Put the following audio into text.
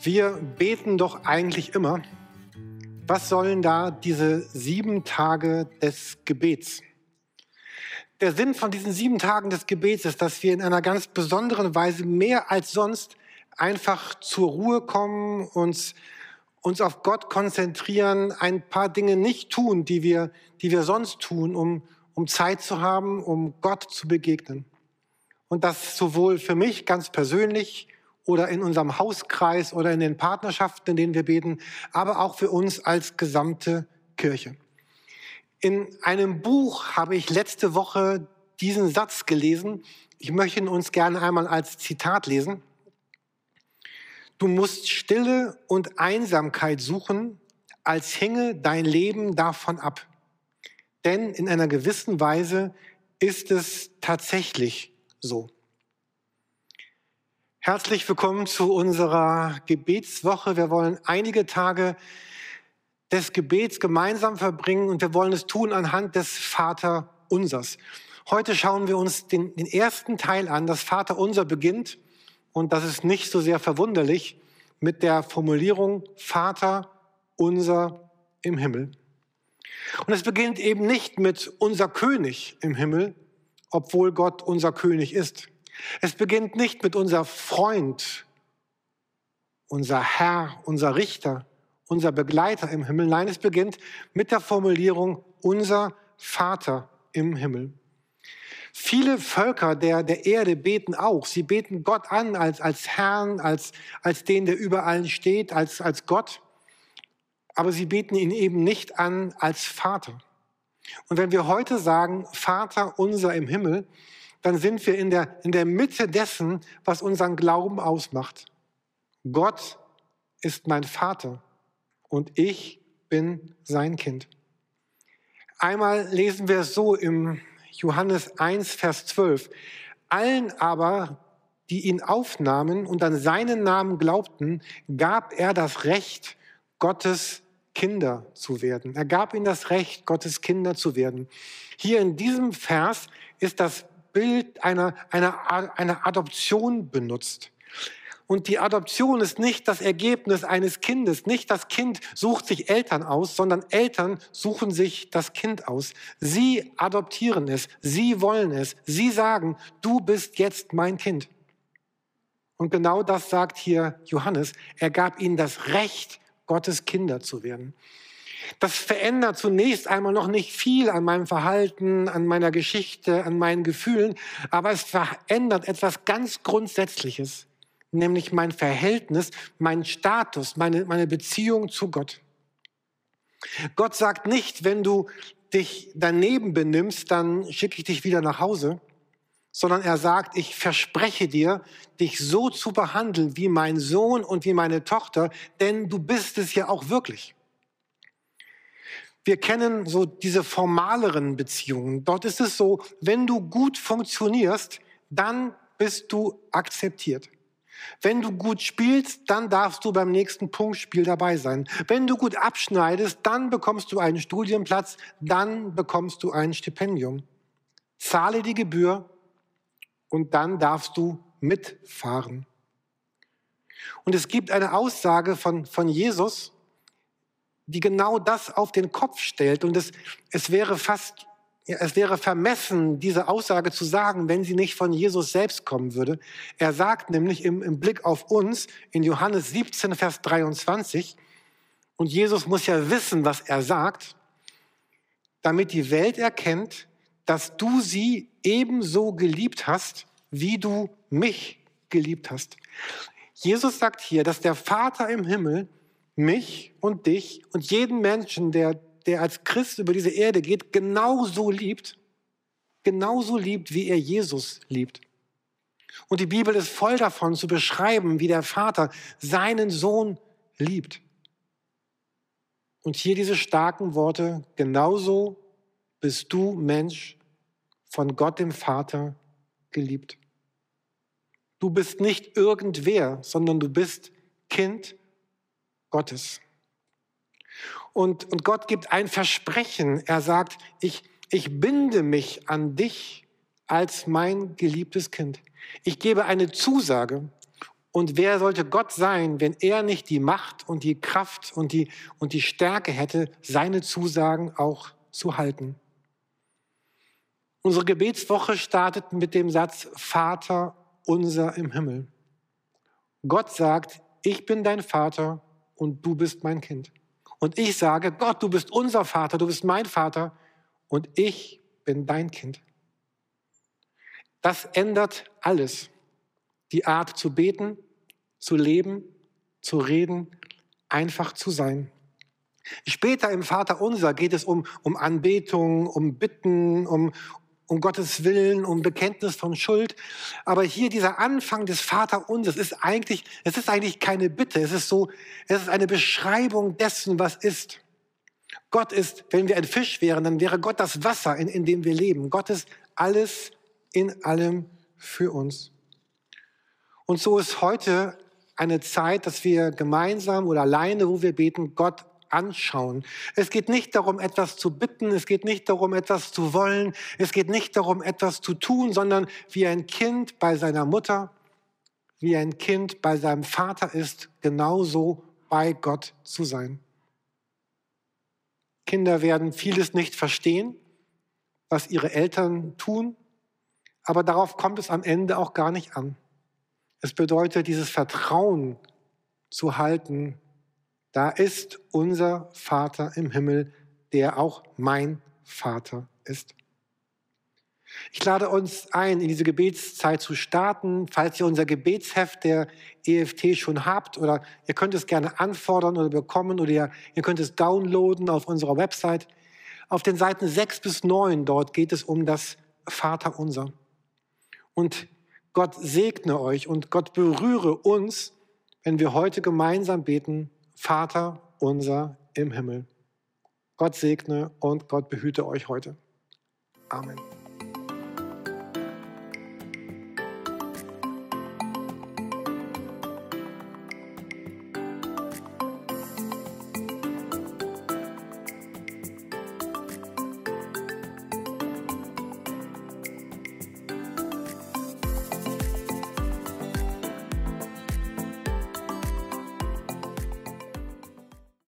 Wir beten doch eigentlich immer. Was sollen da diese sieben Tage des Gebets? Der Sinn von diesen sieben Tagen des Gebets ist, dass wir in einer ganz besonderen Weise mehr als sonst einfach zur Ruhe kommen, uns, uns auf Gott konzentrieren, ein paar Dinge nicht tun, die wir, die wir sonst tun, um, um Zeit zu haben, um Gott zu begegnen. Und das sowohl für mich ganz persönlich, oder in unserem Hauskreis oder in den Partnerschaften, in denen wir beten, aber auch für uns als gesamte Kirche. In einem Buch habe ich letzte Woche diesen Satz gelesen. Ich möchte ihn uns gerne einmal als Zitat lesen. Du musst Stille und Einsamkeit suchen, als hinge dein Leben davon ab. Denn in einer gewissen Weise ist es tatsächlich so. Herzlich willkommen zu unserer Gebetswoche. Wir wollen einige Tage des Gebets gemeinsam verbringen und wir wollen es tun anhand des Vater Unsers. Heute schauen wir uns den, den ersten Teil an. Das Vater Unser beginnt, und das ist nicht so sehr verwunderlich, mit der Formulierung Vater Unser im Himmel. Und es beginnt eben nicht mit unser König im Himmel, obwohl Gott unser König ist. Es beginnt nicht mit unser Freund, unser Herr, unser Richter, unser Begleiter im Himmel. Nein, es beginnt mit der Formulierung unser Vater im Himmel. Viele Völker der, der Erde beten auch. Sie beten Gott an als, als Herrn, als, als den, der über allen steht, als, als Gott. Aber sie beten ihn eben nicht an als Vater. Und wenn wir heute sagen, Vater unser im Himmel, dann sind wir in der, in der Mitte dessen, was unseren Glauben ausmacht. Gott ist mein Vater und ich bin sein Kind. Einmal lesen wir es so im Johannes 1, Vers 12. Allen aber, die ihn aufnahmen und an seinen Namen glaubten, gab er das Recht, Gottes Kinder zu werden. Er gab ihnen das Recht, Gottes Kinder zu werden. Hier in diesem Vers ist das Bild einer, einer, einer Adoption benutzt. Und die Adoption ist nicht das Ergebnis eines Kindes. Nicht das Kind sucht sich Eltern aus, sondern Eltern suchen sich das Kind aus. Sie adoptieren es. Sie wollen es. Sie sagen, du bist jetzt mein Kind. Und genau das sagt hier Johannes. Er gab ihnen das Recht, Gottes Kinder zu werden. Das verändert zunächst einmal noch nicht viel an meinem Verhalten, an meiner Geschichte, an meinen Gefühlen, aber es verändert etwas ganz Grundsätzliches, nämlich mein Verhältnis, meinen Status, meine, meine Beziehung zu Gott. Gott sagt nicht, wenn du dich daneben benimmst, dann schicke ich dich wieder nach Hause, sondern er sagt, ich verspreche dir, dich so zu behandeln wie mein Sohn und wie meine Tochter, denn du bist es ja auch wirklich. Wir kennen so diese formaleren Beziehungen. Dort ist es so, wenn du gut funktionierst, dann bist du akzeptiert. Wenn du gut spielst, dann darfst du beim nächsten Punktspiel dabei sein. Wenn du gut abschneidest, dann bekommst du einen Studienplatz, dann bekommst du ein Stipendium. Zahle die Gebühr und dann darfst du mitfahren. Und es gibt eine Aussage von, von Jesus, die genau das auf den Kopf stellt. Und es, es wäre fast, es wäre vermessen, diese Aussage zu sagen, wenn sie nicht von Jesus selbst kommen würde. Er sagt nämlich im, im Blick auf uns in Johannes 17, Vers 23, und Jesus muss ja wissen, was er sagt, damit die Welt erkennt, dass du sie ebenso geliebt hast, wie du mich geliebt hast. Jesus sagt hier, dass der Vater im Himmel mich und dich und jeden Menschen, der, der als Christ über diese Erde geht, genauso liebt, genauso liebt, wie er Jesus liebt. Und die Bibel ist voll davon zu beschreiben, wie der Vater seinen Sohn liebt. Und hier diese starken Worte, genauso bist du Mensch von Gott dem Vater geliebt. Du bist nicht irgendwer, sondern du bist Kind Gottes. Und, und Gott gibt ein Versprechen. Er sagt, ich, ich binde mich an dich als mein geliebtes Kind. Ich gebe eine Zusage. Und wer sollte Gott sein, wenn er nicht die Macht und die Kraft und die, und die Stärke hätte, seine Zusagen auch zu halten? Unsere Gebetswoche startet mit dem Satz, Vater unser im Himmel. Gott sagt, ich bin dein Vater und du bist mein Kind. Und ich sage, Gott, du bist unser Vater, du bist mein Vater und ich bin dein Kind. Das ändert alles. Die Art zu beten, zu leben, zu reden, einfach zu sein. Später im Vater unser geht es um, um Anbetung, um Bitten, um, um Gottes Willen, um Bekenntnis von Schuld. Aber hier dieser Anfang des Vater Unsers ist eigentlich, es ist eigentlich keine Bitte. Es ist so, es ist eine Beschreibung dessen, was ist. Gott ist, wenn wir ein Fisch wären, dann wäre Gott das Wasser, in, in dem wir leben. Gott ist alles in allem für uns. Und so ist heute eine Zeit, dass wir gemeinsam oder alleine, wo wir beten, Gott anschauen. Es geht nicht darum, etwas zu bitten, es geht nicht darum, etwas zu wollen, es geht nicht darum, etwas zu tun, sondern wie ein Kind bei seiner Mutter, wie ein Kind bei seinem Vater ist, genauso bei Gott zu sein. Kinder werden vieles nicht verstehen, was ihre Eltern tun, aber darauf kommt es am Ende auch gar nicht an. Es bedeutet, dieses Vertrauen zu halten, da ist unser Vater im Himmel, der auch mein Vater ist. Ich lade uns ein, in diese Gebetszeit zu starten. Falls ihr unser Gebetsheft der EFT schon habt oder ihr könnt es gerne anfordern oder bekommen oder ihr, ihr könnt es downloaden auf unserer Website. Auf den Seiten 6 bis 9 dort geht es um das Vaterunser. Und Gott segne euch und Gott berühre uns, wenn wir heute gemeinsam beten, Vater unser im Himmel. Gott segne und Gott behüte euch heute. Amen.